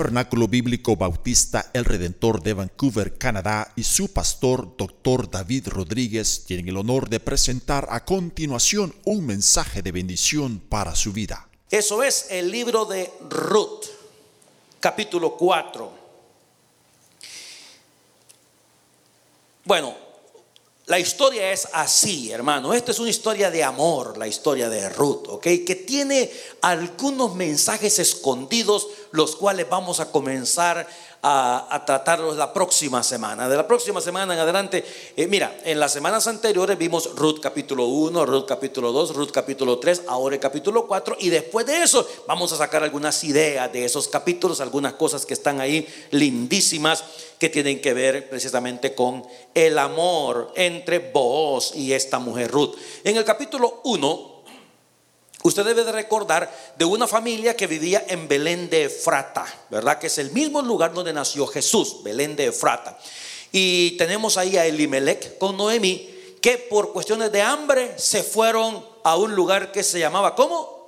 Tabernáculo Bíblico Bautista El Redentor de Vancouver, Canadá, y su pastor, Dr. David Rodríguez, tienen el honor de presentar a continuación un mensaje de bendición para su vida. Eso es el libro de Ruth, capítulo 4. Bueno, la historia es así, hermano. Esta es una historia de amor, la historia de Ruth, ¿ok? Que tiene algunos mensajes escondidos, los cuales vamos a comenzar a, tratarlos la próxima semana. De la próxima semana en adelante, eh, mira, en las semanas anteriores vimos Ruth capítulo 1, Ruth capítulo 2, Ruth capítulo 3, ahora el capítulo 4, y después de eso vamos a sacar algunas ideas de esos capítulos, algunas cosas que están ahí lindísimas que tienen que ver precisamente con el amor entre vos y esta mujer Ruth. En el capítulo 1, Usted debe de recordar de una familia que vivía en Belén de Efrata, ¿verdad? Que es el mismo lugar donde nació Jesús, Belén de Efrata. Y tenemos ahí a Elimelech con Noemí, que por cuestiones de hambre se fueron a un lugar que se llamaba, ¿cómo?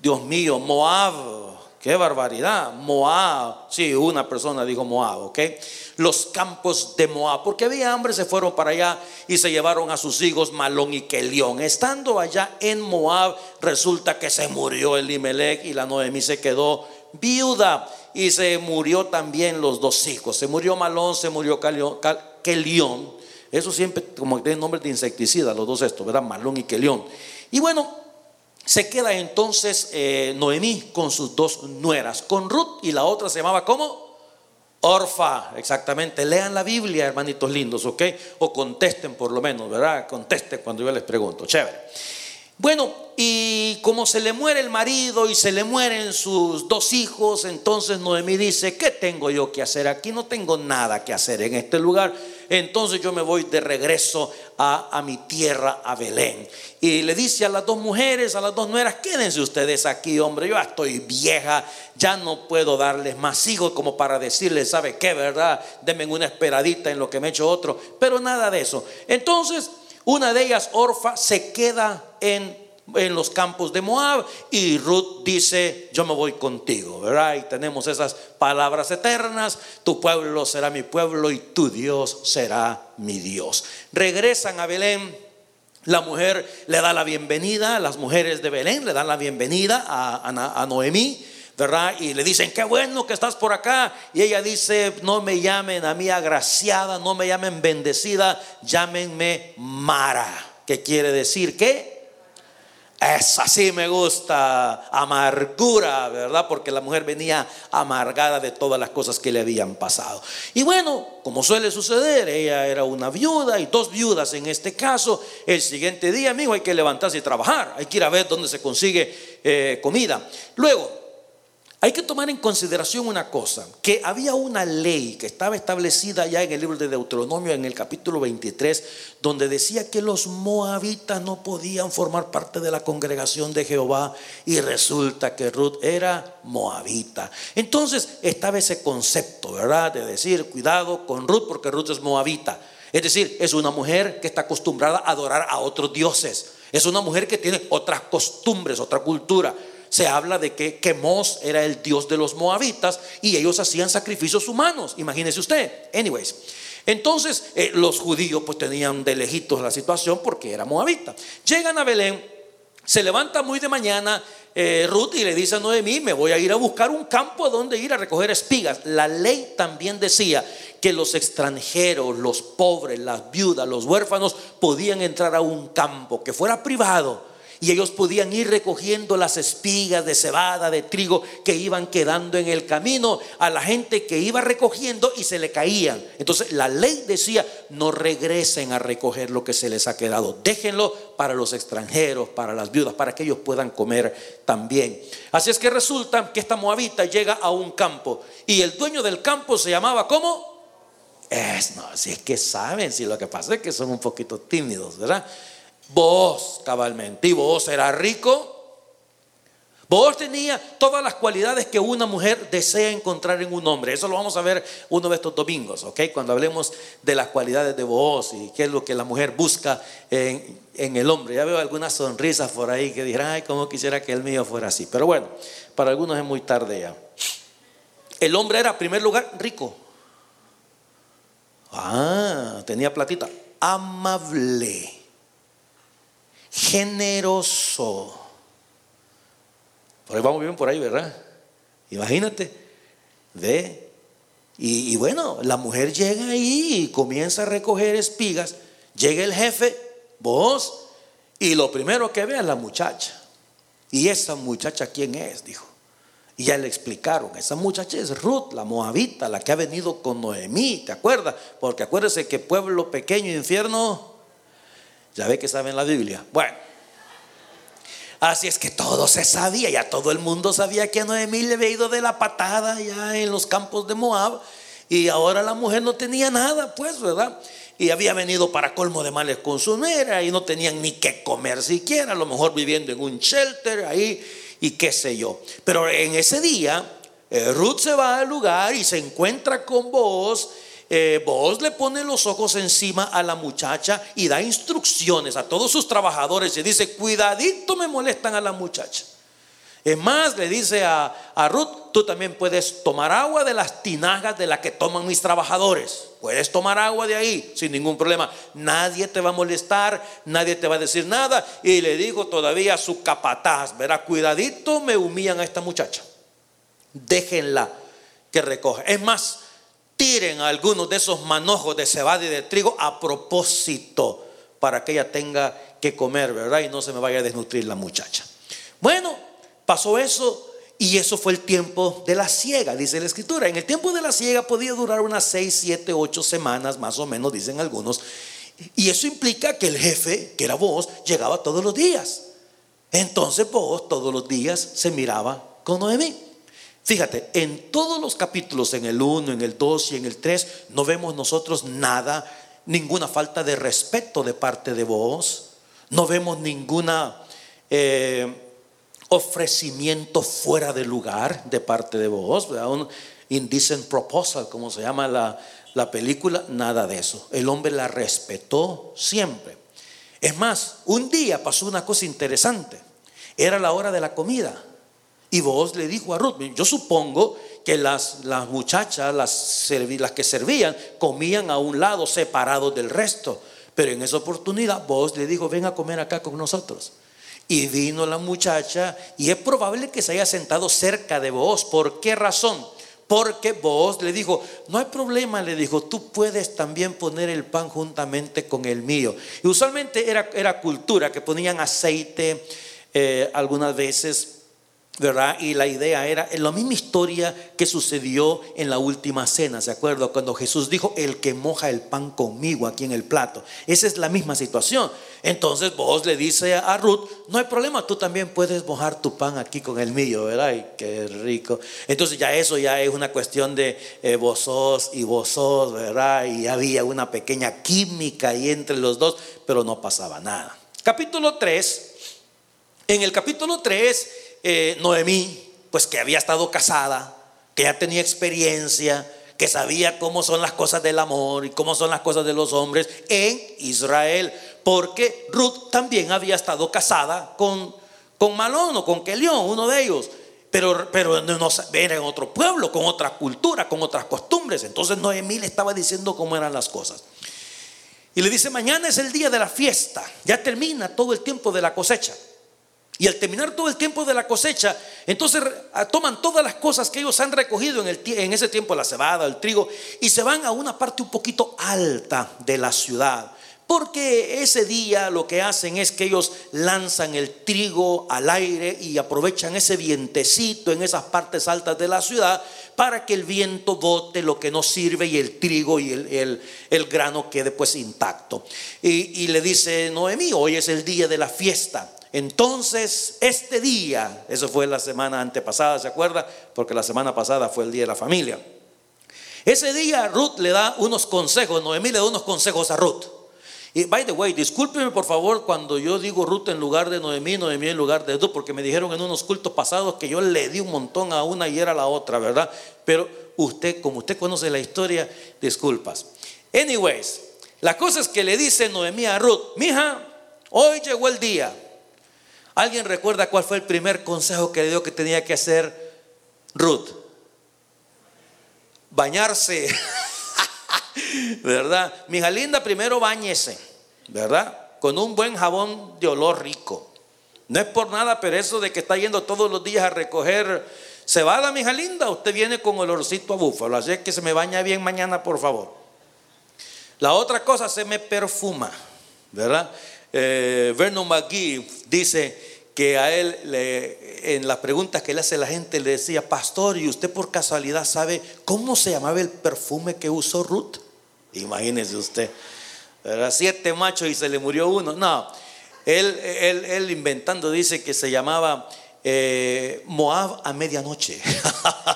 Dios mío, Moab, Qué barbaridad. Moab. Sí, una persona dijo Moab, ¿ok? Los campos de Moab. Porque había hambre, se fueron para allá y se llevaron a sus hijos Malón y Kelión. Estando allá en Moab, resulta que se murió Elimelech y la Noemí se quedó viuda. Y se murió también los dos hijos. Se murió Malón, se murió Kelión. Eso siempre como que tiene nombre de insecticida, los dos estos, ¿verdad? Malón y Kelión. Y bueno, se queda entonces eh, Noemí con sus dos nueras, con Ruth y la otra se llamaba ¿cómo? Orfa, exactamente. Lean la Biblia, hermanitos lindos, ¿ok? O contesten por lo menos, ¿verdad? Contesten cuando yo les pregunto. Chévere. Bueno, y como se le muere el marido y se le mueren sus dos hijos, entonces Noemí dice, ¿qué tengo yo que hacer aquí? No tengo nada que hacer en este lugar entonces yo me voy de regreso a, mi tierra, a Belén. Y le dice a las dos mujeres, a las dos nueras, quédense ustedes aquí, hombre, yo estoy vieja, ya no puedo darles más hijos como para decirles, ¿sabe qué, verdad? Denme una esperadita en lo que me echo otro, pero nada de eso. Entonces, una de ellas, Orfa, se queda en en los campos de Moab y Ruth dice, yo me voy contigo, ¿verdad? Y tenemos esas palabras eternas, tu pueblo será mi pueblo y tu Dios será mi Dios. Regresan a Belén, la mujer le da la bienvenida, las mujeres de Belén le dan la bienvenida a, a Noemí. ¿Verdad? Y le dicen, qué bueno que estás por acá. Y ella dice, no me llamen a mí agraciada, no me llamen bendecida, llámenme Mara. ¿Qué quiere decir? ¿Qué? Es así me gusta, amargura, ¿verdad? Porque la mujer venía amargada de todas las cosas que le habían pasado. Y bueno, como suele suceder, ella era una viuda y dos viudas en este caso. El siguiente día, amigo, hay que levantarse y trabajar, hay que ir a ver dónde se consigue eh, comida. Luego, hay que tomar en consideración una cosa, que había una ley que estaba establecida ya en el libro de Deuteronomio en el capítulo 23, donde decía que los moabitas no podían formar parte de la congregación de Jehová y resulta que Ruth era moabita. Entonces estaba ese concepto, ¿verdad? De decir, cuidado con Ruth porque Ruth es moabita. Es decir, es una mujer que está acostumbrada a adorar a otros dioses. Es una mujer que tiene otras costumbres, otra cultura se habla de que Quemos era el dios de los moabitas y ellos hacían sacrificios humanos. Imagínese usted. Anyways. Entonces eh, los judíos pues tenían de lejitos la situación porque era moabita. Llegan a Belén, se levanta muy de mañana eh, Ruth y le dice a Noemí, me voy a ir a buscar un campo donde ir a recoger espigas. La ley también decía que los extranjeros, los pobres, las viudas, los huérfanos podían entrar a un campo que fuera privado y ellos podían ir recogiendo las espigas de cebada, de trigo que iban quedando en el camino a la gente que iba recogiendo y se le caían. Entonces la ley decía, no regresen a recoger lo que se les ha quedado, déjenlo para los extranjeros, para las viudas, para que ellos puedan comer también. Así es que resulta que esta moabita llega a un campo y el dueño del campo se llamaba ¿cómo? Es, no, si es que saben, si lo que pasa es que son un poquito tímidos, ¿verdad? Vos, cabalmente. Y vos era rico. Vos tenía todas las cualidades que una mujer desea encontrar en un hombre. Eso lo vamos a ver uno de estos domingos, ¿ok? Cuando hablemos de las cualidades de vos y qué es lo que la mujer busca en, el hombre. Ya veo algunas sonrisas por ahí que dirán, ay, cómo quisiera que el mío fuera así. Pero bueno, para algunos es muy tarde ya. El hombre era, en primer lugar, rico. Ah, tenía platita. Amable. Generoso. Por ahí vamos bien por ahí, ¿verdad? Imagínate. Ve. Y, y bueno, la mujer llega ahí y comienza a recoger espigas. Llega el jefe, vos, y lo primero que ve es la muchacha. ¿Y esa muchacha quién es? Dijo. Y ya le explicaron, esa muchacha es Ruth, la moabita, la que ha venido con Noemí, ¿te acuerdas? Porque acuérdese que pueblo pequeño, infierno, ya ve que saben la Biblia. Bueno, así es que todo se sabía, ya todo el mundo sabía que a Noemí le había ido de la patada ya en los campos de Moab. Y ahora la mujer no tenía nada, pues, ¿verdad? Y había venido para colmo de males con su nuera y no tenían ni que comer siquiera, a lo mejor viviendo en un shelter ahí y qué sé yo. Pero en ese día, eh, Ruth se va al lugar y se encuentra con vos. Eh, vos le pone los ojos encima a la muchacha y da instrucciones a todos sus trabajadores y dice, cuidadito me molestan a la muchacha. Es más, le dice a, a, Ruth, tú también puedes tomar agua de las tinajas de las que toman mis trabajadores. Puedes tomar agua de ahí sin ningún problema. Nadie te va a molestar, nadie te va a decir nada. Y le digo todavía a su capataz, verá, cuidadito, me humillan a esta muchacha. Déjenla que recoja. Es más, tiren algunos de esos manojos de cebada y de trigo a propósito para que ella tenga que comer, ¿verdad? Y no se me vaya a desnutrir la muchacha. Bueno, Pasó eso y eso fue el tiempo de la ciega, dice la escritura. En el tiempo de la ciega podía durar unas 6, 7, 8 semanas, más o menos, dicen algunos. Y eso implica que el jefe, que era vos, llegaba todos los días. Entonces vos todos los días se miraba con Noemí. Fíjate, en todos los capítulos, en el 1, en el 2 y en el 3, no vemos nosotros nada, ninguna falta de respeto de parte de vos. No vemos ninguna... Eh, ofrecimiento fuera de lugar de parte de vos, un indecent proposal, como se llama la, la película, nada de eso. El hombre la respetó siempre. Es más, un día pasó una cosa interesante. Era la hora de la comida. Y vos le dijo a Ruth, yo supongo que las, las muchachas, las, las que servían, comían a un lado separados del resto. Pero en esa oportunidad vos le dijo, ven a comer acá con nosotros. Y vino la muchacha y es probable que se haya sentado cerca de vos. ¿Por qué razón? Porque vos le dijo, no hay problema, le dijo, tú puedes también poner el pan juntamente con el mío. Y usualmente era, era cultura que ponían aceite eh, algunas veces ¿verdad? Y la idea era la misma historia que sucedió en la última cena, ¿se acuerda? Cuando Jesús dijo, el que moja el pan conmigo aquí en el plato. Esa es la misma situación. Entonces vos le dice a Ruth, no hay problema, tú también puedes mojar tu pan aquí con el mío, ¿verdad? Ay, qué rico. Entonces ya eso ya es una cuestión de eh, vos sos y vos sos, ¿verdad? Y había una pequeña química ahí entre los dos, pero no pasaba nada. Capítulo 3. En el capítulo 3 eh, Noemí, pues que había estado casada, que ya tenía experiencia, que sabía cómo son las cosas del amor y cómo son las cosas de los hombres en Israel, porque Ruth también había estado casada con, con Malón o con Kelión, uno de ellos. Pero, pero no, era en otro pueblo, con otra cultura, con otras costumbres. Entonces Noemí le estaba diciendo cómo eran las cosas. Y le dice, mañana es el día de la fiesta, ya termina todo el tiempo de la cosecha. Y al terminar todo el tiempo de la cosecha, entonces toman todas las cosas que ellos han recogido en, el, en ese tiempo, la cebada, el trigo, y se van a una parte un poquito alta de la ciudad. Porque ese día lo que hacen es que ellos lanzan el trigo al aire y aprovechan ese vientecito en esas partes altas de la ciudad para que el viento bote lo que no sirve y el trigo y el, el, grano quede pues intacto. Y, y le dice Noemí, hoy es el día de la fiesta. Entonces, este día, eso fue la semana antepasada, ¿se acuerda? Porque la semana pasada fue el día de la familia. Ese día Ruth le da unos consejos, Noemí le da unos consejos a Ruth. Y by the way, discúlpeme por favor cuando yo digo Ruth en lugar de Noemí, Noemí en lugar de Ruth, porque me dijeron en unos cultos pasados que yo le di un montón a una y era la otra, ¿verdad? Pero usted, como usted conoce la historia, disculpas. Anyways, la cosa es que le dice Noemí a Ruth, mija, hoy llegó el día. ¿Alguien recuerda cuál fue el primer consejo que le dio que tenía que hacer Ruth? bañarse, ¿verdad? Mi hija linda, primero bañese, ¿verdad? Con un buen jabón de olor rico. No es por nada, pero eso de que está yendo todos los días a recoger cebada, mi hija linda, usted viene con olorcito a búfalo. Así es que se me baña bien mañana, por favor. La otra cosa, se me perfuma, ¿verdad? Eh, Vernon McGee dice que a él, en las preguntas que le hace la gente, le decía, pastor, ¿y usted por casualidad sabe cómo se llamaba el perfume que usó Ruth? Imagínese usted, ¿verdad? Siete machos y se le murió uno. No, él, él, inventando dice que se llamaba eh, Moab a medianoche.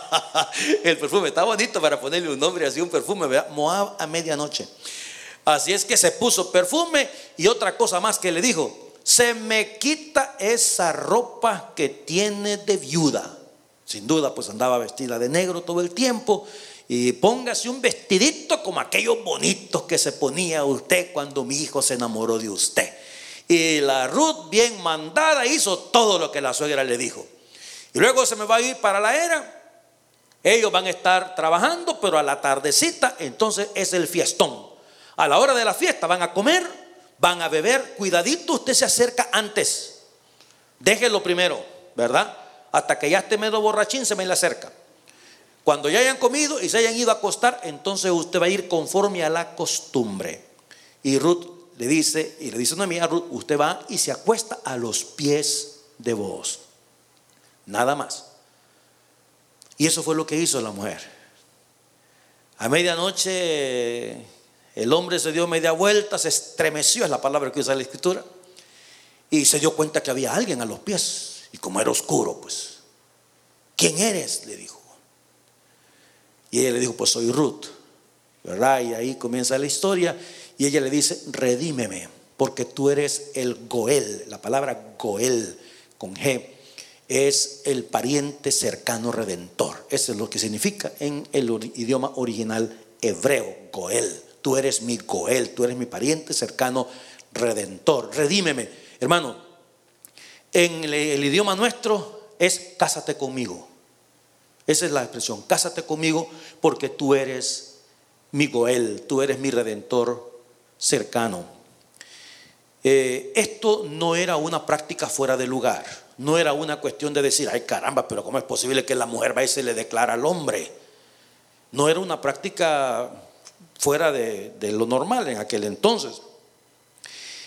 el perfume está bonito para ponerle un nombre así, un perfume, ¿verdad? Moab a medianoche. Así es que se puso perfume y otra cosa más que le dijo, se me quita esa ropa que tiene de viuda. Sin duda, pues andaba vestida de negro todo el tiempo. Y póngase un vestidito como aquellos bonitos que se ponía usted cuando mi hijo se enamoró de usted. Y la Ruth, bien mandada, hizo todo lo que la suegra le dijo. Y luego se me va a ir para la era. Ellos van a estar trabajando, pero a la tardecita, entonces es el fiestón. A la hora de la fiesta van a comer, van a beber. Cuidadito, usted se acerca antes. Déjelo primero, ¿verdad? Hasta que ya esté medio borrachín, se me le acerca. Cuando ya hayan comido y se hayan ido a acostar, entonces usted va a ir conforme a la costumbre. Y Ruth le dice, y le dice a a Ruth, usted va y se acuesta a los pies de vos. Nada más. Y eso fue lo que hizo la mujer. A medianoche el hombre se dio media vuelta, se estremeció, es la palabra que usa la escritura, y se dio cuenta que había alguien a los pies. Y como era oscuro, pues, ¿quién eres? le dijo. Y ella le dijo, pues soy Ruth, ¿verdad? Y ahí comienza la historia. Y ella le dice, redímeme, porque tú eres el Goel. La palabra Goel con G es el pariente cercano redentor. Eso es lo que significa en el idioma original hebreo, Goel. Tú eres mi Goel, tú eres mi pariente cercano redentor. Redímeme. Hermano, en el, idioma nuestro es cásate conmigo. Esa es la expresión, cásate conmigo porque tú eres mi Goel, tú eres mi redentor cercano. Eh, esto no era una práctica fuera de lugar, no era una cuestión de decir, ay caramba, pero ¿cómo es posible que la mujer vaya y se le declara al hombre? No era una práctica fuera de, lo normal en aquel entonces.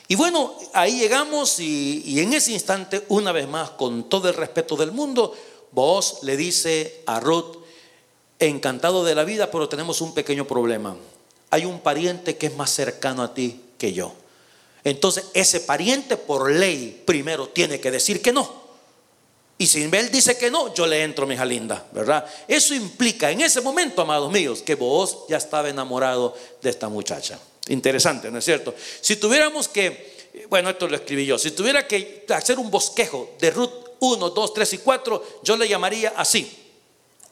Y bueno, ahí llegamos y, en ese instante, una vez más, con todo el respeto del mundo, vos le dice a Ruth, encantado de la vida, pero tenemos un pequeño problema hay un pariente que es más cercano a ti que yo. Entonces ese pariente por ley primero tiene que decir que no. Y si él dice que no, yo le entro, mi hija linda, ¿verdad? Eso implica en ese momento, amados míos, que vos ya estaba enamorado de esta muchacha. Interesante, ¿no es cierto? Si tuviéramos que, bueno, esto lo escribí yo, si tuviera que hacer un bosquejo de Ruth 1, 2, 3 y 4, yo le llamaría así.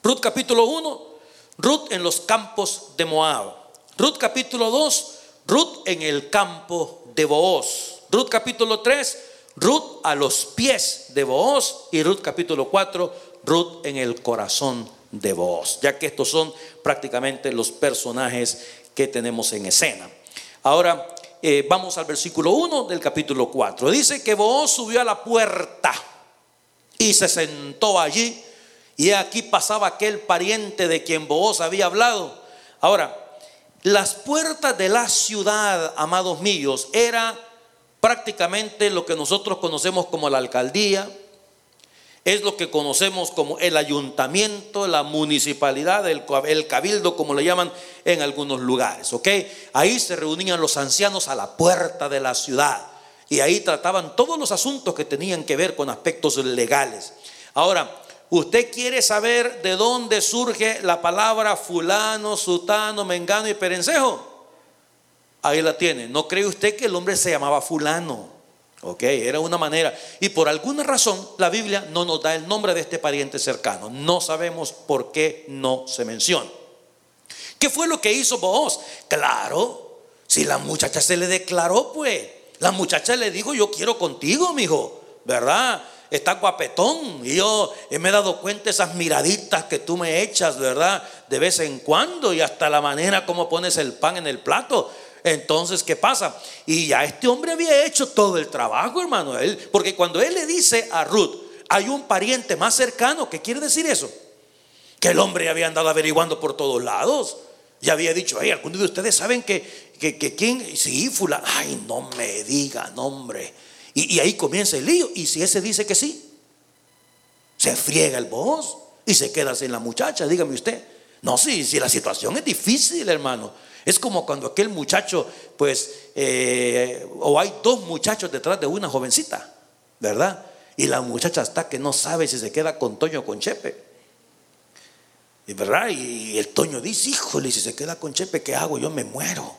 Ruth capítulo 1, Ruth en los campos de Moab. Ruth capítulo 2, Ruth en el campo de Booz. Ruth capítulo 3, Ruth a los pies de Booz. Y Ruth capítulo 4, Ruth en el corazón de Booz. Ya que estos son prácticamente los personajes que tenemos en escena. Ahora eh, vamos al versículo 1 del capítulo 4. Dice que Booz subió a la puerta y se sentó allí. Y aquí pasaba aquel pariente de quien Booz había hablado. Ahora, las puertas de la ciudad, amados míos, era prácticamente lo que nosotros conocemos como la alcaldía, es lo que conocemos como el ayuntamiento, la municipalidad, el, cabildo, como le llaman en algunos lugares, ¿ok? Ahí se reunían los ancianos a la puerta de la ciudad y ahí trataban todos los asuntos que tenían que ver con aspectos legales. Ahora, ¿Usted quiere saber de dónde surge la palabra fulano, sutano, mengano y perencejo? Ahí la tiene. ¿No cree usted que el hombre se llamaba fulano? Ok, era una manera. Y por alguna razón la Biblia no nos da el nombre de este pariente cercano. No sabemos por qué no se menciona. ¿Qué fue lo que hizo vos? Claro, si la muchacha se le declaró, pues, la muchacha le dijo, yo quiero contigo, mijo, ¿verdad? Está guapetón. Y yo me he dado cuenta esas miraditas que tú me echas, ¿verdad? De vez en cuando y hasta la manera como pones el pan en el plato. Entonces, ¿qué pasa? Y ya este hombre había hecho todo el trabajo, hermano. Él, porque cuando él le dice a Ruth, hay un pariente más cercano, ¿qué quiere decir eso? Que el hombre había andado averiguando por todos lados. Ya había dicho, hey, algunos de ustedes saben que, que, quién, sí, fulano, ay, no me diga, hombre. Y, y, ahí comienza el lío. Y si ese dice que sí, se friega el voz y se queda sin la muchacha, dígame usted. No, sí, si la situación es difícil, hermano. Es como cuando aquel muchacho, pues, eh, o hay dos muchachos detrás de una jovencita, ¿verdad? Y la muchacha está que no sabe si se queda con Toño o con Chepe. ¿Verdad? Y el Toño dice, híjole, si se queda con Chepe, ¿qué hago? Yo me muero.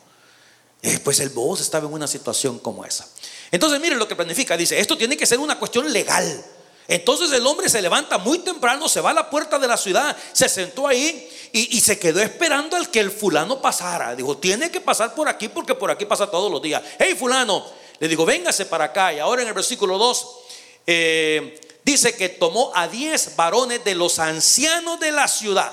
Pues el voz estaba en una situación como esa. Entonces, miren lo que planifica. Dice, esto tiene que ser una cuestión legal. Entonces el hombre se levanta muy temprano, se va a la puerta de la ciudad, se sentó ahí y, se quedó esperando al que el fulano pasara. Dijo, tiene que pasar por aquí porque por aquí pasa todos los días. Hey fulano, le digo, véngase para acá. Y ahora en el versículo 2 eh, dice que tomó a 10 varones de los ancianos de la ciudad.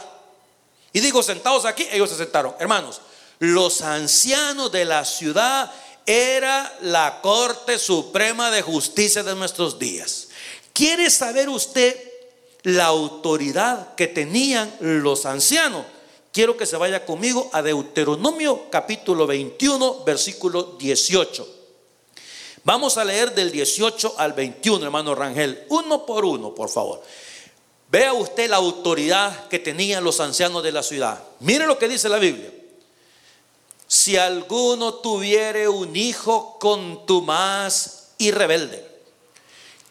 Y digo, sentados aquí, ellos se sentaron. Hermanos, los ancianos de la ciudad era la Corte Suprema de Justicia de nuestros días. ¿Quiere saber usted la autoridad que tenían los ancianos? Quiero que se vaya conmigo a Deuteronomio capítulo 21, versículo 18. Vamos a leer del 18 al 21, hermano Rangel, uno por uno, por favor. Vea usted la autoridad que tenían los ancianos de la ciudad. Mire lo que dice la Biblia. Si alguno tuviere un hijo contumaz y rebelde,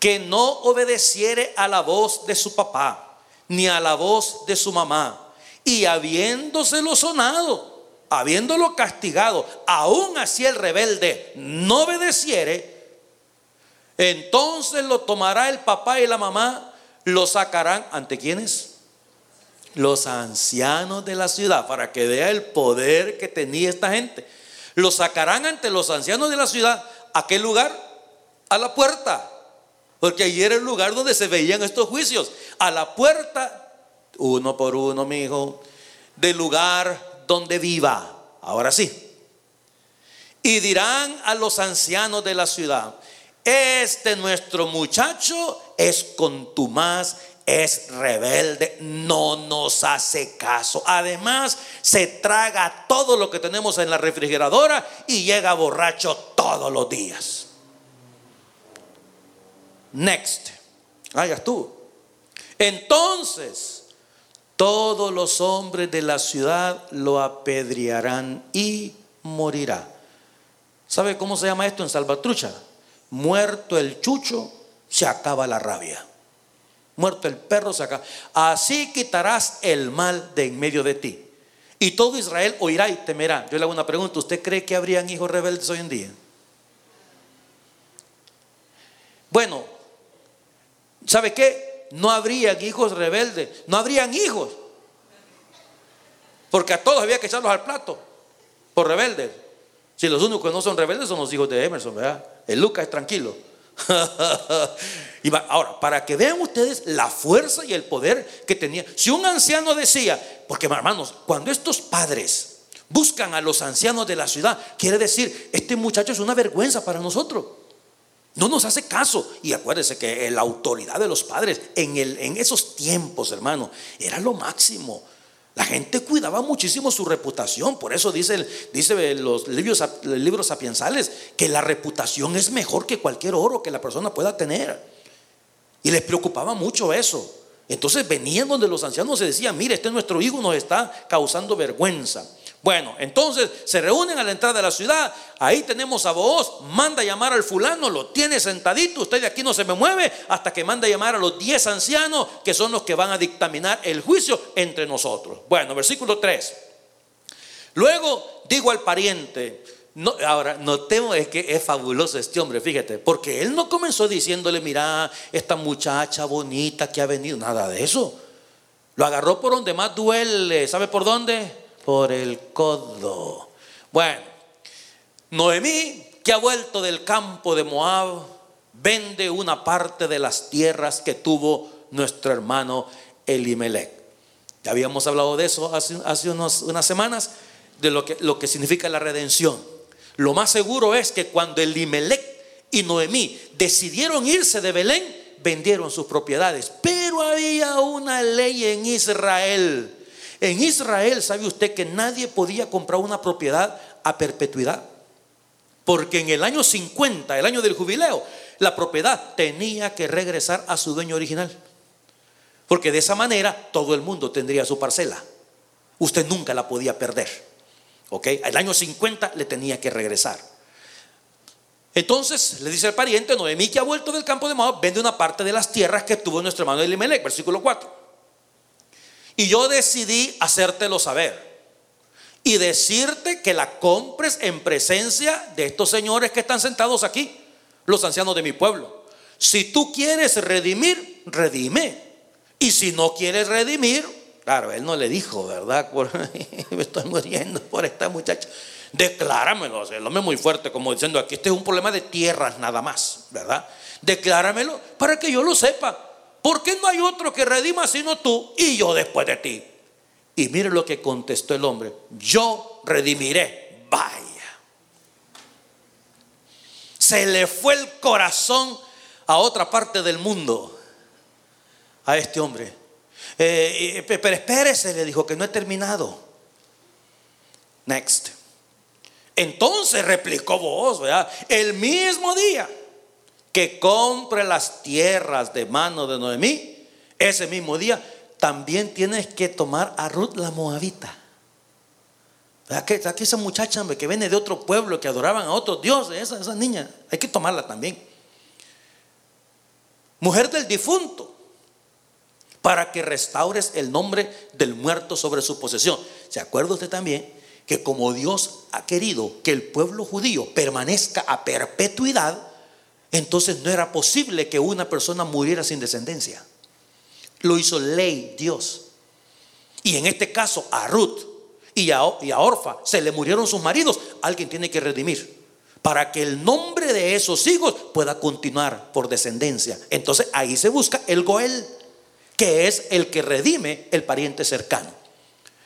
que no obedeciere a la voz de su papá, ni a la voz de su mamá, y habiéndoselo sonado, habiéndolo castigado, aún así el rebelde no obedeciere, entonces lo tomará el papá y la mamá, lo sacarán ante quienes? Los ancianos de la ciudad, para que vea el poder que tenía esta gente. Lo sacarán ante los ancianos de la ciudad. ¿A qué lugar? A la puerta porque allí era el lugar donde se veían estos juicios. A la puerta, uno por uno, mi hijo, del lugar donde viva. Ahora sí. Y dirán a los ancianos de la ciudad, este nuestro muchacho es contumaz, es rebelde, no nos hace caso. Además, se traga todo lo que tenemos en la refrigeradora y llega borracho todos los días. Next. Hagas tú. Entonces, todos los hombres de la ciudad lo apedrearán y morirá. ¿Sabe cómo se llama esto en Salvatrucha? Muerto el chucho, se acaba la rabia. Muerto el perro, se acaba. Así quitarás el mal de en medio de ti. Y todo Israel oirá y temerá. Yo le hago una pregunta. ¿Usted cree que habrían hijos rebeldes hoy en día? Bueno, ¿Sabe qué? No habrían hijos rebeldes, no habrían hijos. Porque a todos había que echarlos al plato por rebeldes. Si los únicos que no son rebeldes son los hijos de Emerson, ¿verdad? El Lucas es tranquilo. y ahora, para que vean ustedes la fuerza y el poder que tenía. Si un anciano decía, porque hermanos, cuando estos padres buscan a los ancianos de la ciudad, quiere decir, este muchacho es una vergüenza para nosotros. No nos hace caso. Y acuérdese que la autoridad de los padres en, esos tiempos, hermano, era lo máximo. La gente cuidaba muchísimo su reputación. Por eso dice, los libros, libros sapiensales que la reputación es mejor que cualquier oro que la persona pueda tener. Y les preocupaba mucho eso. Entonces venían donde los ancianos se decían, mire, este nuestro hijo nos está causando vergüenza. Bueno, entonces se reúnen a la entrada de la ciudad. Ahí tenemos a vos, manda llamar al fulano, lo tiene sentadito. Usted de aquí no se me mueve hasta que manda llamar a los diez ancianos que son los que van a dictaminar el juicio entre nosotros. Bueno, versículo 3. Luego digo al pariente, no, ahora, notemos es que es fabuloso este hombre, fíjate, porque él no comenzó diciéndole, mira, esta muchacha bonita que ha venido, nada de eso. Lo agarró por donde más duele, ¿sabe por dónde? Por el codo. Bueno, Noemí, que ha vuelto del campo de Moab, vende una parte de las tierras que tuvo nuestro hermano Elimelech. Ya habíamos hablado de eso hace, unas semanas, de lo que, lo que significa la redención. Lo más seguro es que cuando Elimelech y Noemí decidieron irse de Belén, vendieron sus propiedades. Pero había una ley en Israel. En Israel, ¿sabe usted que nadie podía comprar una propiedad a perpetuidad? Porque en el año 50, el año del jubileo, la propiedad tenía que regresar a su dueño original. Porque de esa manera todo el mundo tendría su parcela. Usted nunca la podía perder. ¿Ok? El año 50 le tenía que regresar. Entonces le dice el pariente, Noemí que ha vuelto del campo de Moab, vende una parte de las tierras que tuvo nuestro hermano Elimelech, versículo 4. Y yo decidí hacértelo saber y decirte que la compres en presencia de estos señores que están sentados aquí los ancianos de mi pueblo. Si tú quieres redimir, redime. Y si no quieres redimir, claro, él no le dijo, ¿verdad? me estoy muriendo por esta muchacha. Decláramelo, el hombre muy fuerte, como diciendo aquí, este es un problema de tierras nada más, ¿verdad? Decláramelo para que yo lo sepa. ¿Por qué no hay otro que redima sino tú y yo después de ti? Y mire lo que contestó el hombre, yo redimiré. Vaya se le fue el corazón a otra parte del mundo, a este hombre. Eh, pero espérese, le dijo que no he terminado. Next. Entonces replicó vos. El mismo día que compre las tierras de mano de Noemí, ese mismo día también tienes que tomar a Ruth la Moabita. Aquí, esa muchacha que viene de otro pueblo que adoraban a otros dioses, esa, esa niña, hay que tomarla también. Mujer del difunto, para que restaures el nombre del muerto sobre su posesión. ¿Se acuerda usted también que como Dios ha querido que el pueblo judío permanezca a perpetuidad, entonces no era posible que una persona muriera sin descendencia? Lo hizo ley Dios. Y en este caso a Ruth y a, Orfa se le murieron sus maridos, alguien tiene que redimir para que el nombre de esos hijos pueda continuar por descendencia. Entonces ahí se busca el Goel, que es el que redime el pariente cercano.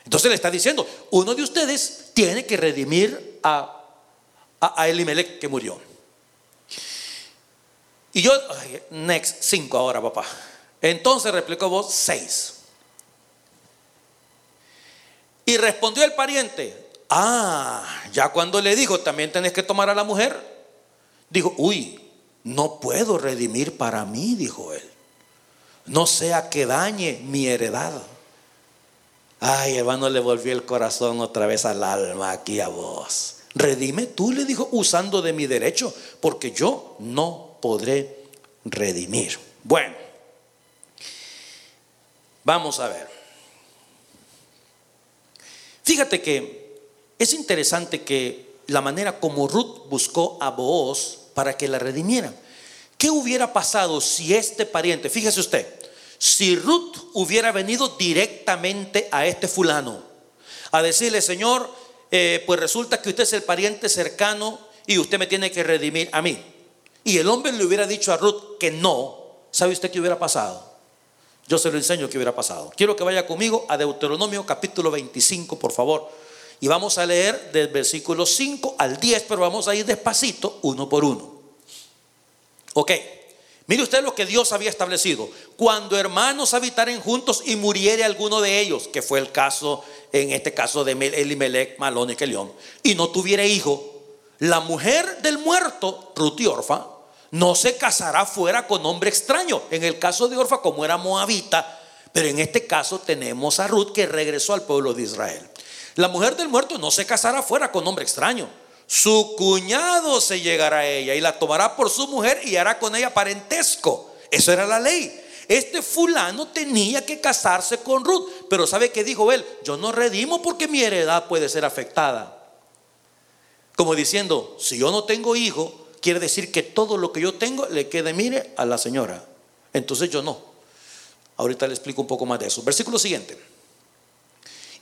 Entonces le está diciendo, uno de ustedes tiene que redimir a, a, Elimelech que murió. Y yo, next, cinco ahora, papá. Entonces replicó vos, seis. Y respondió el pariente, ah, ya cuando le dijo, también tenés que tomar a la mujer, dijo, uy, no puedo redimir para mí, dijo él. No sea que dañe mi heredad. Ay, hermano, le volvió el corazón otra vez al alma aquí a vos. Redime tú, le dijo, usando de mi derecho, porque yo no podré redimir. Bueno, vamos a ver. Fíjate que es interesante que la manera como Ruth buscó a Booz para que la redimiera. ¿Qué hubiera pasado si este pariente, fíjese usted, si Ruth hubiera venido directamente a este fulano a decirle, Señor, eh, pues resulta que usted es el pariente cercano y usted me tiene que redimir a mí. Y el hombre le hubiera dicho a Ruth que no, ¿sabe usted qué hubiera pasado? Yo se lo enseño que hubiera pasado. Quiero que vaya conmigo a Deuteronomio capítulo 25, por favor. Y vamos a leer del versículo 5 al 10, pero vamos a ir despacito, uno por uno. Ok. Mire usted lo que Dios había establecido. Cuando hermanos habitaren juntos y muriere alguno de ellos, que fue el caso, en este caso de Elimelech, Malón y Kelión, y no tuviera hijo, la mujer del muerto, Ruth y Orfa, no se casará fuera con hombre extraño. En el caso de Orfa, como era moabita, pero en este caso tenemos a Ruth que regresó al pueblo de Israel. La mujer del muerto no se casará fuera con hombre extraño. Su cuñado se llegará a ella y la tomará por su mujer y hará con ella parentesco. Eso era la ley. Este fulano tenía que casarse con Ruth, pero ¿sabe qué dijo él? Yo no redimo porque mi heredad puede ser afectada. Como diciendo, si yo no tengo hijo, quiere decir que todo lo que yo tengo le quede, mire, a la señora. Entonces yo no. Ahorita le explico un poco más de eso. Versículo siguiente.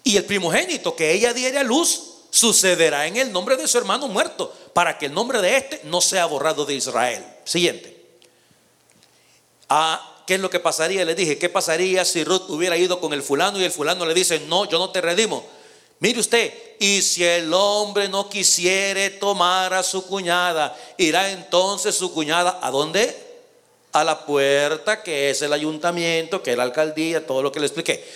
Y el primogénito que ella diera a luz sucederá en el nombre de su hermano muerto, para que el nombre de éste no sea borrado de Israel. Siguiente. Ah, ¿qué es lo que pasaría? Le dije, ¿qué pasaría si Ruth hubiera ido con el fulano y el fulano le dice, no, yo no te redimo? Mire usted, y si el hombre no quisiere tomar a su cuñada, irá entonces su cuñada a dónde? A la puerta, que es el ayuntamiento, que es la alcaldía, todo lo que le expliqué.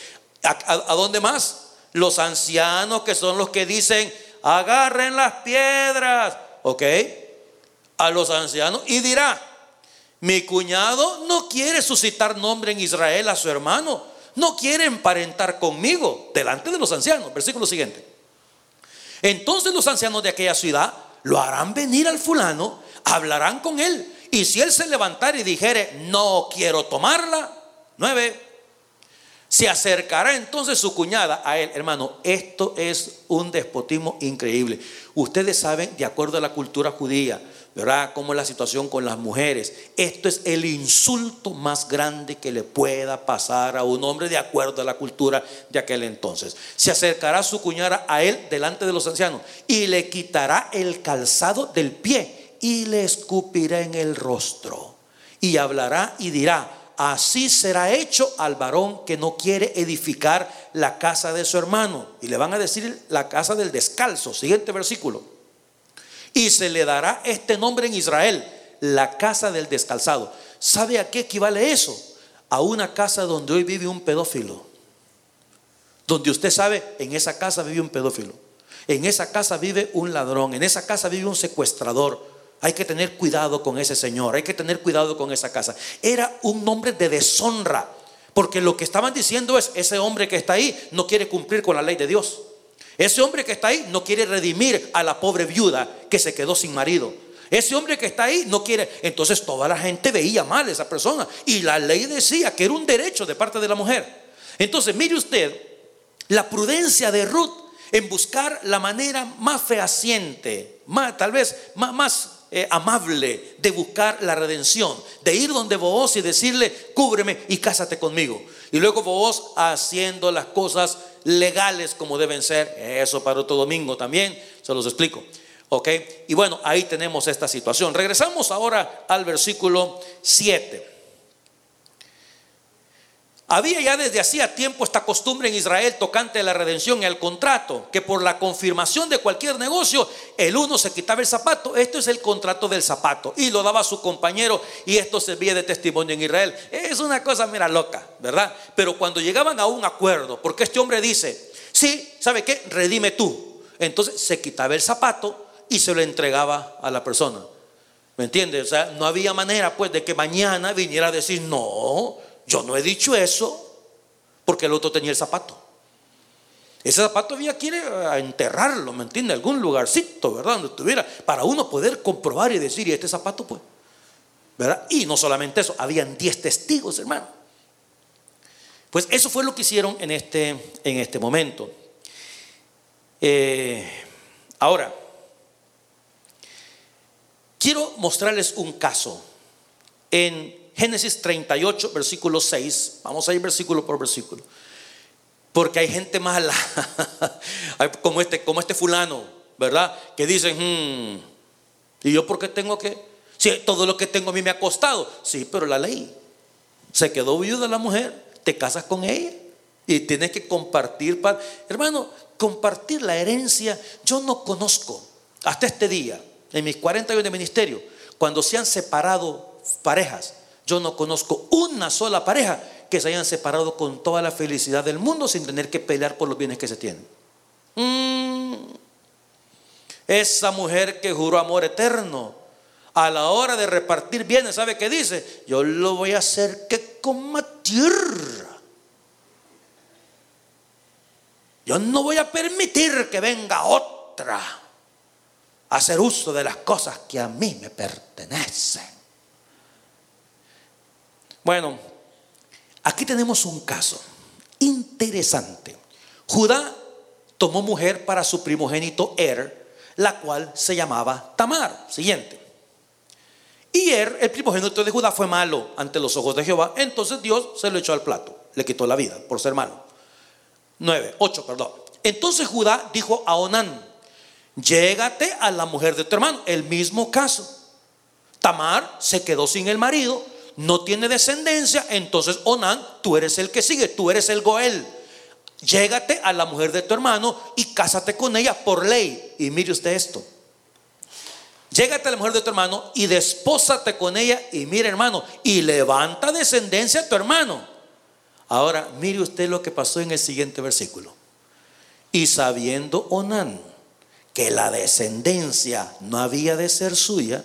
¿A, dónde más? Los ancianos que son los que dicen, agarren las piedras, ¿ok? A los ancianos y dirá, mi cuñado no quiere suscitar nombre en Israel a su hermano, no quiere emparentar conmigo delante de los ancianos. Versículo siguiente. Entonces los ancianos de aquella ciudad lo harán venir al fulano, hablarán con él. Y si él se levantara y dijere, no quiero tomarla, nueve, se acercará entonces su cuñada a él. Hermano, esto es un despotismo increíble. Ustedes saben, de acuerdo a la cultura judía, ¿verdad? Como la situación con las mujeres. Esto es el insulto más grande que le pueda pasar a un hombre de acuerdo a la cultura de aquel entonces. Se acercará su cuñada a él delante de los ancianos y le quitará el calzado del pie y le escupirá en el rostro. Y hablará y dirá, así será hecho al varón que no quiere edificar la casa de su hermano. Y le van a decir la casa del descalzo. Siguiente versículo. Y se le dará este nombre en Israel, la casa del descalzado. ¿Sabe a qué equivale eso? A una casa donde hoy vive un pedófilo. Donde usted sabe, en esa casa vive un pedófilo. En esa casa vive un ladrón. En esa casa vive un secuestrador. Hay que tener cuidado con ese señor. Hay que tener cuidado con esa casa. Era un nombre de deshonra. Porque lo que estaban diciendo es, ese hombre que está ahí no quiere cumplir con la ley de Dios. Ese hombre que está ahí no quiere redimir a la pobre viuda que se quedó sin marido. Ese hombre que está ahí no quiere. Entonces toda la gente veía mal a esa persona. Y la ley decía que era un derecho de parte de la mujer. Entonces mire usted la prudencia de Ruth en buscar la manera más fehaciente, más, tal vez más, más eh, amable de buscar la redención, de ir donde vos y decirle, cúbreme y cásate conmigo. Y luego vos haciendo las cosas legales como deben ser. Eso para otro domingo también, se los explico. ¿Ok? Y bueno, ahí tenemos esta situación. Regresamos ahora al versículo 7. Había ya desde hacía tiempo esta costumbre en Israel tocante a la redención y al contrato, que por la confirmación de cualquier negocio, el uno se quitaba el zapato, esto es el contrato del zapato, y lo daba a su compañero, y esto servía de testimonio en Israel. Es una cosa, mira, loca, ¿verdad? Pero cuando llegaban a un acuerdo, porque este hombre dice, sí, ¿sabe qué? Redime tú. Entonces se quitaba el zapato y se lo entregaba a la persona. ¿Me entiendes? O sea, no había manera pues de que mañana viniera a decir, no, yo no he dicho eso porque el otro tenía el zapato. Ese zapato había que enterrarlo, ¿me entiende? Algún lugarcito, ¿verdad? Donde estuviera, para uno poder comprobar y decir, ¿y este zapato pues? ¿Verdad? Y no solamente eso, habían 10 testigos, hermano. Pues eso fue lo que hicieron en este, en este momento. Eh, ahora, quiero mostrarles un caso en Génesis 38, versículo 6. Vamos a ir versículo por versículo. Porque hay gente mala, como este, como este fulano, ¿verdad? Que dicen, hmm, ¿y yo por qué tengo que? Si todo lo que tengo a mí me ha costado. Sí, pero la ley. Se quedó viuda la mujer, te casas con ella y tienes que compartir. Hermano, compartir la herencia, yo no conozco hasta este día, en mis 40 años de ministerio, cuando se han separado parejas, yo no conozco una sola pareja que se hayan separado con toda la felicidad del mundo sin tener que pelear por los bienes que se tienen. Mm. esa mujer que juró amor eterno, a la hora de repartir bienes, ¿sabe qué dice? Yo lo voy a hacer que coma tierra. Yo no voy a permitir que venga otra a hacer uso de las cosas que a mí me pertenecen. Bueno, aquí tenemos un caso interesante. Judá tomó mujer para su primogénito Er, la cual se llamaba Tamar. Siguiente. Y Er, el primogénito de Judá, fue malo ante los ojos de Jehová. Entonces Dios se lo echó al plato. Le quitó la vida por ser malo. 9, 8, perdón. Entonces Judá dijo a Onán, llégate a la mujer de tu hermano. El mismo caso. Tamar se quedó sin el marido no tiene descendencia, entonces Onán, tú eres el que sigue, tú eres el Goel. Llégate a la mujer de tu hermano y cásate con ella por ley. Y mire usted esto. Llégate a la mujer de tu hermano y despósate con ella. Y mire, hermano, y levanta descendencia a tu hermano. Ahora, mire usted lo que pasó en el siguiente versículo. Y sabiendo Onán que la descendencia no había de ser suya,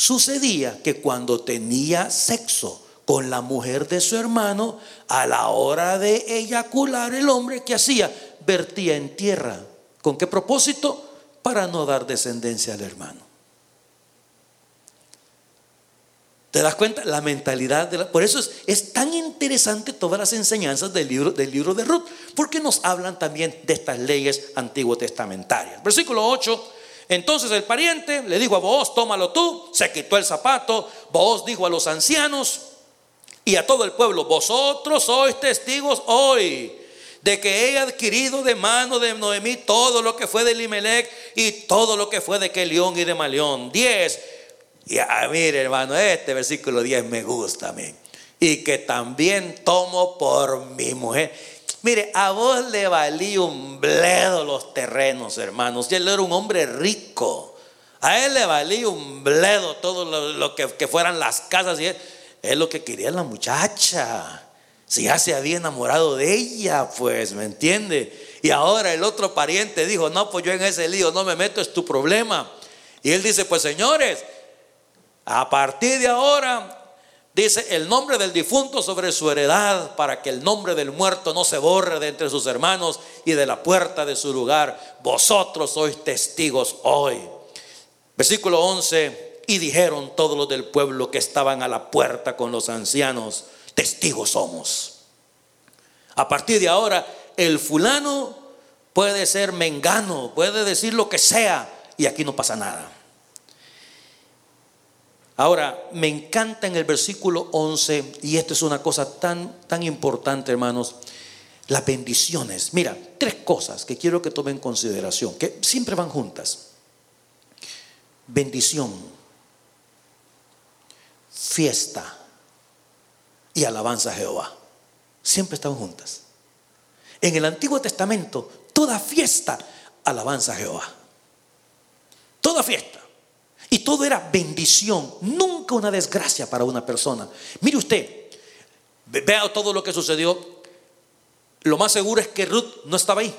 sucedía que cuando tenía sexo con la mujer de su hermano, a la hora de eyacular el hombre que hacía, vertía en tierra. ¿Con qué propósito? Para no dar descendencia al hermano. ¿Te das cuenta? La mentalidad de la... Por eso es, tan interesante todas las enseñanzas del libro, del libro de Ruth, porque nos hablan también de estas leyes antiguo testamentarias. Versículo 8. Entonces el pariente le dijo a vos, tómalo tú, se quitó el zapato, vos dijo a los ancianos y a todo el pueblo, vosotros sois testigos hoy de que he adquirido de mano de Noemí todo lo que fue de Limelec y todo lo que fue de Kelión y de Malión. 10 y a, mire, hermano, este versículo 10 me gusta a mí. Y que también tomo por mi mujer. Mire, a vos le valía un bledo los terrenos, hermanos. Y él era un hombre rico. A él le valía un bledo todo lo, que, fueran las casas. Y él, es lo que quería la muchacha. Si ya se había enamorado de ella, pues, ¿me entiende? Y ahora el otro pariente dijo, no, pues yo en ese lío no me meto, es tu problema. Y él dice, pues señores, a partir de ahora, dice el nombre del difunto sobre su heredad, para que el nombre del muerto no se borre de entre sus hermanos y de la puerta de su lugar. Vosotros sois testigos hoy. Versículo 11. Y dijeron todos los del pueblo que estaban a la puerta con los ancianos, testigos somos. A partir de ahora, el fulano puede ser mengano, puede decir lo que sea, y aquí no pasa nada. Ahora, me encanta en el versículo 11, y esto es una cosa tan, tan importante, hermanos, las bendiciones. Mira, tres cosas que quiero que tomen en consideración, que siempre van juntas. Bendición, fiesta y alabanza a Jehová. Siempre están juntas. En el Antiguo Testamento, toda fiesta, alabanza a Jehová. Toda fiesta. Todo era bendición, nunca una desgracia para una persona. Mire usted, vea todo lo que sucedió. Lo más seguro es que Ruth no estaba ahí.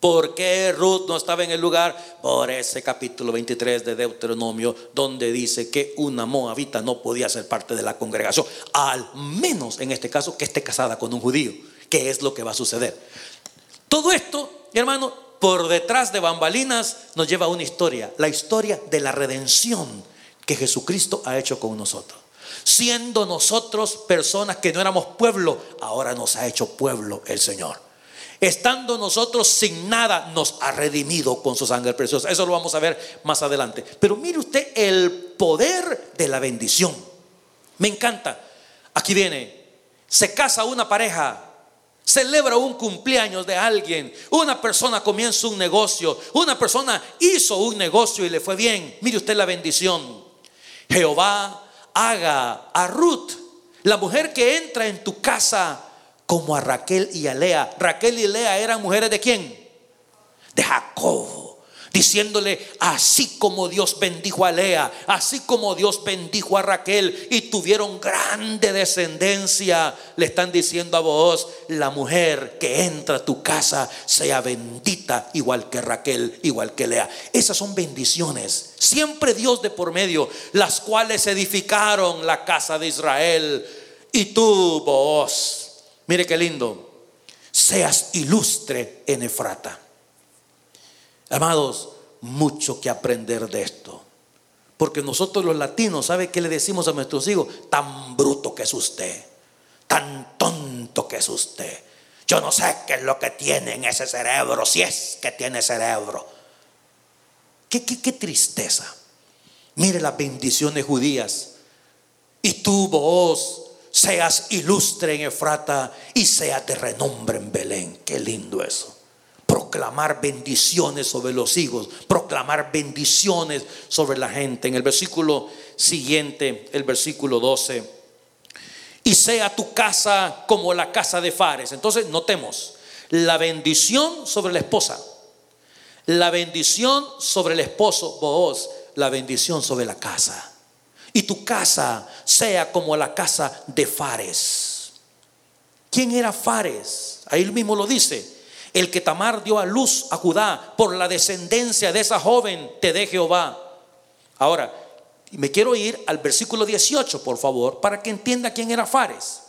¿Por qué Ruth no estaba en el lugar? Por ese capítulo 23 de Deuteronomio, donde dice que una moabita no podía ser parte de la congregación, al menos en este caso que esté casada con un judío, que es lo que va a suceder. Todo esto, hermano, por detrás de bambalinas nos lleva una historia, la historia de la redención que Jesucristo ha hecho con nosotros. Siendo nosotros personas que no éramos pueblo, ahora nos ha hecho pueblo el Señor. Estando nosotros sin nada, nos ha redimido con su sangre preciosa. Eso lo vamos a ver más adelante. Pero mire usted el poder de la bendición. Me encanta. Aquí viene. Se casa una pareja celebra un cumpleaños de alguien, una persona comienza un negocio, una persona hizo un negocio y le fue bien. Mire usted la bendición. Jehová haga a Ruth, la mujer que entra en tu casa, como a Raquel y a Lea. Raquel y Lea eran mujeres de quién? De Jacob diciéndole, así como Dios bendijo a Lea, así como Dios bendijo a Raquel y tuvieron grande descendencia, le están diciendo a vos, la mujer que entra a tu casa sea bendita igual que Raquel, igual que Lea. Esas son bendiciones, siempre Dios de por medio, las cuales edificaron la casa de Israel. Y tú, vos, mire qué lindo, seas ilustre en Efrata. Amados, mucho que aprender de esto. Porque nosotros los latinos, ¿sabe qué le decimos a nuestros hijos? Tan bruto que es usted, tan tonto que es usted. Yo no sé qué es lo que tiene en ese cerebro, si es que tiene cerebro. Qué, qué, qué tristeza. Mire las bendiciones judías. Y tú, vos, seas ilustre en Efrata y seas de renombre en Belén. Qué lindo eso proclamar bendiciones sobre los hijos, proclamar bendiciones sobre la gente. En el versículo siguiente, el versículo 12, y sea tu casa como la casa de Fares. Entonces, notemos, la bendición sobre la esposa, la bendición sobre el esposo, vos, la bendición sobre la casa. Y tu casa sea como la casa de Fares. ¿Quién era Fares? Ahí mismo lo dice. El que Tamar dio a luz a Judá por la descendencia de esa joven te de Jehová. Ahora, me quiero ir al versículo 18, por favor, para que entienda quién era Fares.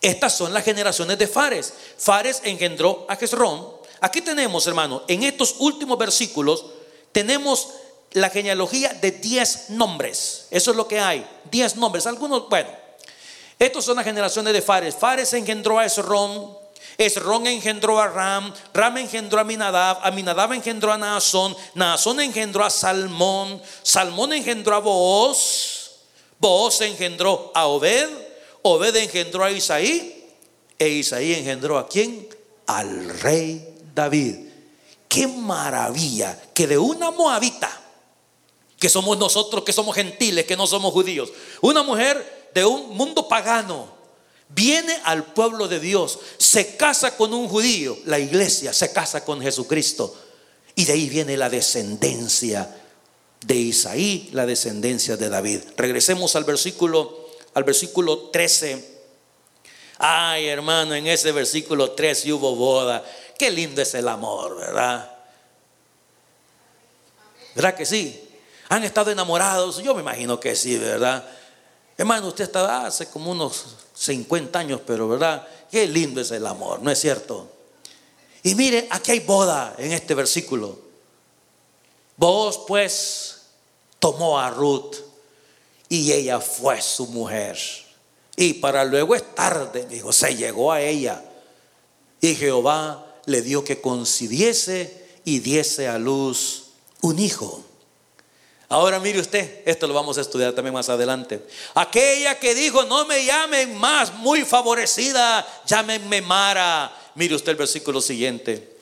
Estas son las generaciones de Fares. Fares engendró a Jezrón. Aquí tenemos, hermano, en estos últimos versículos, tenemos la genealogía de 10 nombres. Eso es lo que hay, 10 nombres. Algunos, bueno, estos son las generaciones de Fares. Fares engendró a Esrón, Esrón engendró a Ram, Ram engendró a Minadab, Aminadab engendró a Naasón, Naasón engendró a Salmón, Salmón engendró a Booz, Booz engendró a Obed, Obed engendró a Isaí, e Isaí engendró a quién? Al rey David. Qué maravilla que de una moabita, que somos nosotros, que somos gentiles, que no somos judíos, una mujer de un mundo pagano, viene al pueblo de Dios, se casa con un judío, la iglesia se casa con Jesucristo. Y de ahí viene la descendencia de Isaí, la descendencia de David. Regresemos al versículo al versículo 13. Ay, hermano, en ese versículo 13 hubo boda. Qué lindo es el amor, ¿verdad? ¿Verdad que sí? ¿Han estado enamorados? Yo me imagino que sí, ¿verdad? Hermano, usted estaba hace como unos 50 años, pero ¿verdad? Qué lindo es el amor, ¿no es cierto? Y mire, aquí hay boda en este versículo. Vos pues tomó a Ruth y ella fue su mujer. Y para luego es tarde, dijo, se llegó a ella. Y Jehová le dio que concibiese y diese a luz un hijo. Ahora mire usted, esto lo vamos a estudiar también más adelante. Aquella que dijo, no me llamen más, muy favorecida, llámenme Mara. Mire usted el versículo siguiente.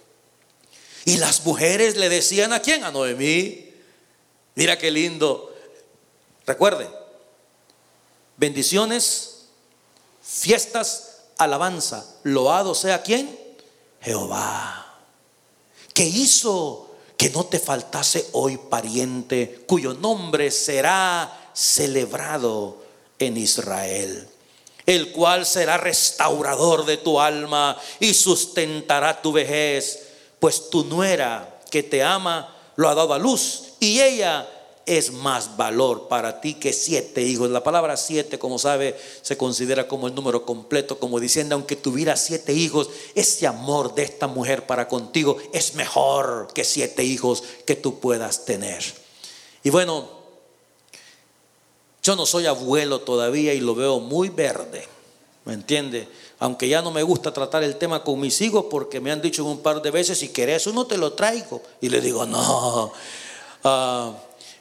Y las mujeres le decían a quién? A Noemí. Mira qué lindo. Recuerde, bendiciones, fiestas, alabanza. Loado sea quién? Jehová. ¿Qué hizo? Que no te faltase hoy pariente cuyo nombre será celebrado en Israel, el cual será restaurador de tu alma y sustentará tu vejez, pues tu nuera que te ama lo ha dado a luz y ella es más valor para ti que siete hijos. La palabra siete, como sabe, se considera como el número completo, como diciendo, aunque tuviera siete hijos, ese amor de esta mujer para contigo es mejor que siete hijos que tú puedas tener. Y bueno, yo no soy abuelo todavía y lo veo muy verde, ¿me entiende? Aunque ya no me gusta tratar el tema con mis hijos porque me han dicho un par de veces, si querés uno te lo traigo. Y le digo, no. Uh,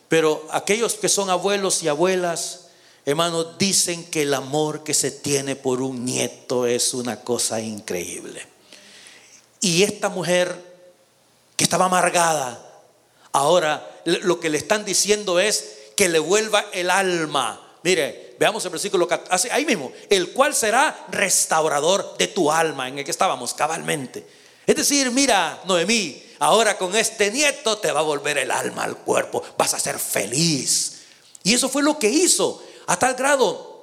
pero aquellos que son abuelos y abuelas, hermanos, dicen que el amor que se tiene por un nieto es una cosa increíble. Y esta mujer que estaba amargada, ahora lo que le están diciendo es que le vuelva el alma. Mire, veamos el versículo ahí mismo, el cual será restaurador de tu alma, en el que estábamos cabalmente. Es decir, mira, Noemí, ahora con este nieto te va a volver el alma al cuerpo, vas a ser feliz. Y eso fue lo que hizo, a tal grado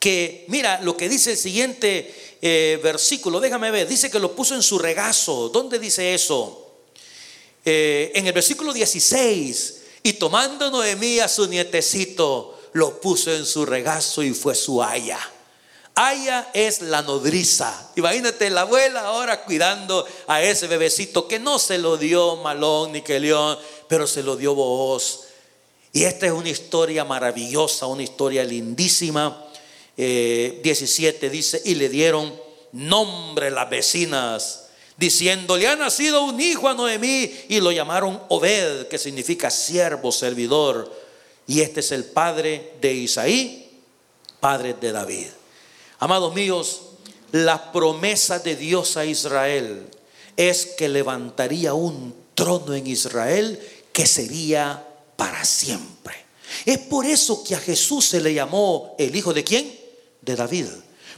que, mira, lo que dice el siguiente eh, versículo, déjame ver, dice que lo puso en su regazo. ¿Dónde dice eso? Eh, en el versículo 16, y tomando Noemí a su nietecito, lo puso en su regazo y fue su haya. Aya es la nodriza. Imagínate la abuela ahora cuidando a ese bebecito que no se lo dio Malón ni que León, pero se lo dio vos. Y esta es una historia maravillosa, una historia lindísima. 17 eh, dice, y le dieron nombre las vecinas, diciendo, le ha nacido un hijo a Noemí, y lo llamaron Obed, que significa siervo, servidor. Y este es el padre de Isaí, padre de David. Amados míos, la promesa de Dios a Israel es que levantaría un trono en Israel que sería para siempre. Es por eso que a Jesús se le llamó el hijo de quién? de David.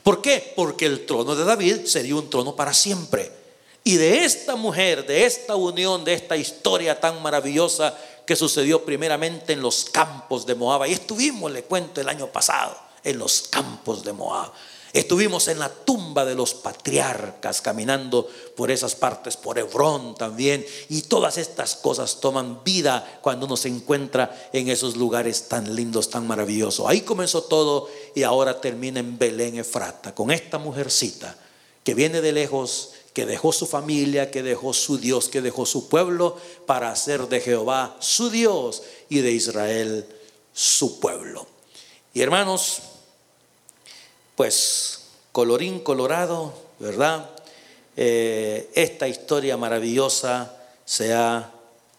¿Por qué? Porque el trono de David sería un trono para siempre. Y de esta mujer, de esta unión, de esta historia tan maravillosa que sucedió primeramente en los campos de Moab. Y estuvimos, le cuento, el año pasado, en los campos de Moab. Estuvimos en la tumba de los patriarcas, caminando por esas partes, por Hebrón también. Y todas estas cosas toman vida cuando uno se encuentra en esos lugares tan lindos, tan maravillosos. Ahí comenzó todo y ahora termina en Belén Efrata, con esta mujercita que viene de lejos, que dejó su familia, que dejó su Dios, que dejó su pueblo para hacer de Jehová su Dios y de Israel su pueblo. Y hermanos, pues colorín colorado, ¿verdad? Eh, esta historia maravillosa se ha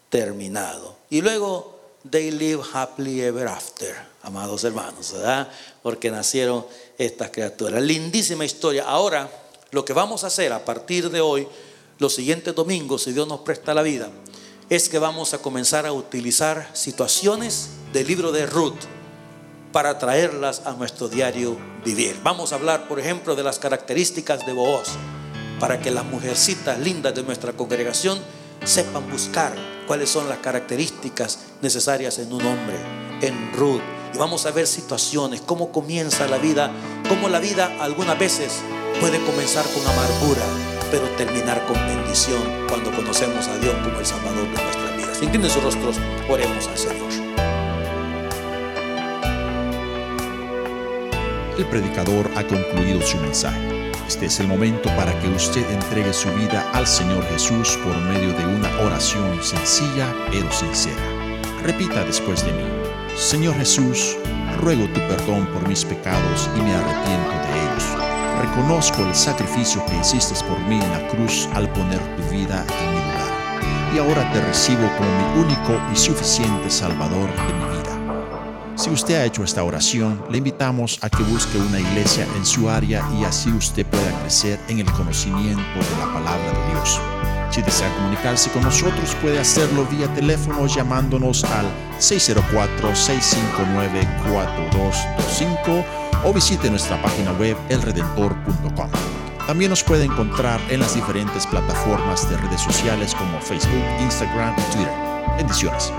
terminado. Y luego, they live happily ever after, amados hermanos, ¿verdad? Porque nacieron estas criaturas. Lindísima historia. Ahora, lo que vamos a hacer a partir de hoy, los siguientes domingos, si Dios nos presta la vida, es que vamos a comenzar a utilizar situaciones del libro de Ruth para traerlas a nuestro diario vivir. Vamos a hablar, por ejemplo, de las características de Booz, para que las mujercitas lindas de nuestra congregación sepan buscar cuáles son las características necesarias en un hombre, en Ruth. Y vamos a ver situaciones, cómo comienza la vida, cómo la vida algunas veces puede comenzar con amargura, pero terminar con bendición cuando conocemos a Dios como el Salvador de nuestras vidas. Inclinen sus rostros, oremos al Señor. El predicador ha concluido su mensaje. Este es el momento para que usted entregue su vida al Señor Jesús por medio de una oración sencilla pero sincera. Repita después de mí. Señor Jesús, ruego tu perdón por mis pecados y me arrepiento de ellos. Reconozco el sacrificio que hiciste por mí en la cruz al poner tu vida en mi lugar. Y ahora te recibo como mi único y suficiente Salvador de mi vida. Si usted ha hecho esta oración, le invitamos a que busque una iglesia en su área y así usted pueda crecer en el conocimiento de la palabra de Dios. Si desea comunicarse con nosotros, puede hacerlo vía teléfono llamándonos al 604-659-4225 o visite nuestra página web elredentor.com. También nos puede encontrar en las diferentes plataformas de redes sociales como Facebook, Instagram y Twitter. Bendiciones.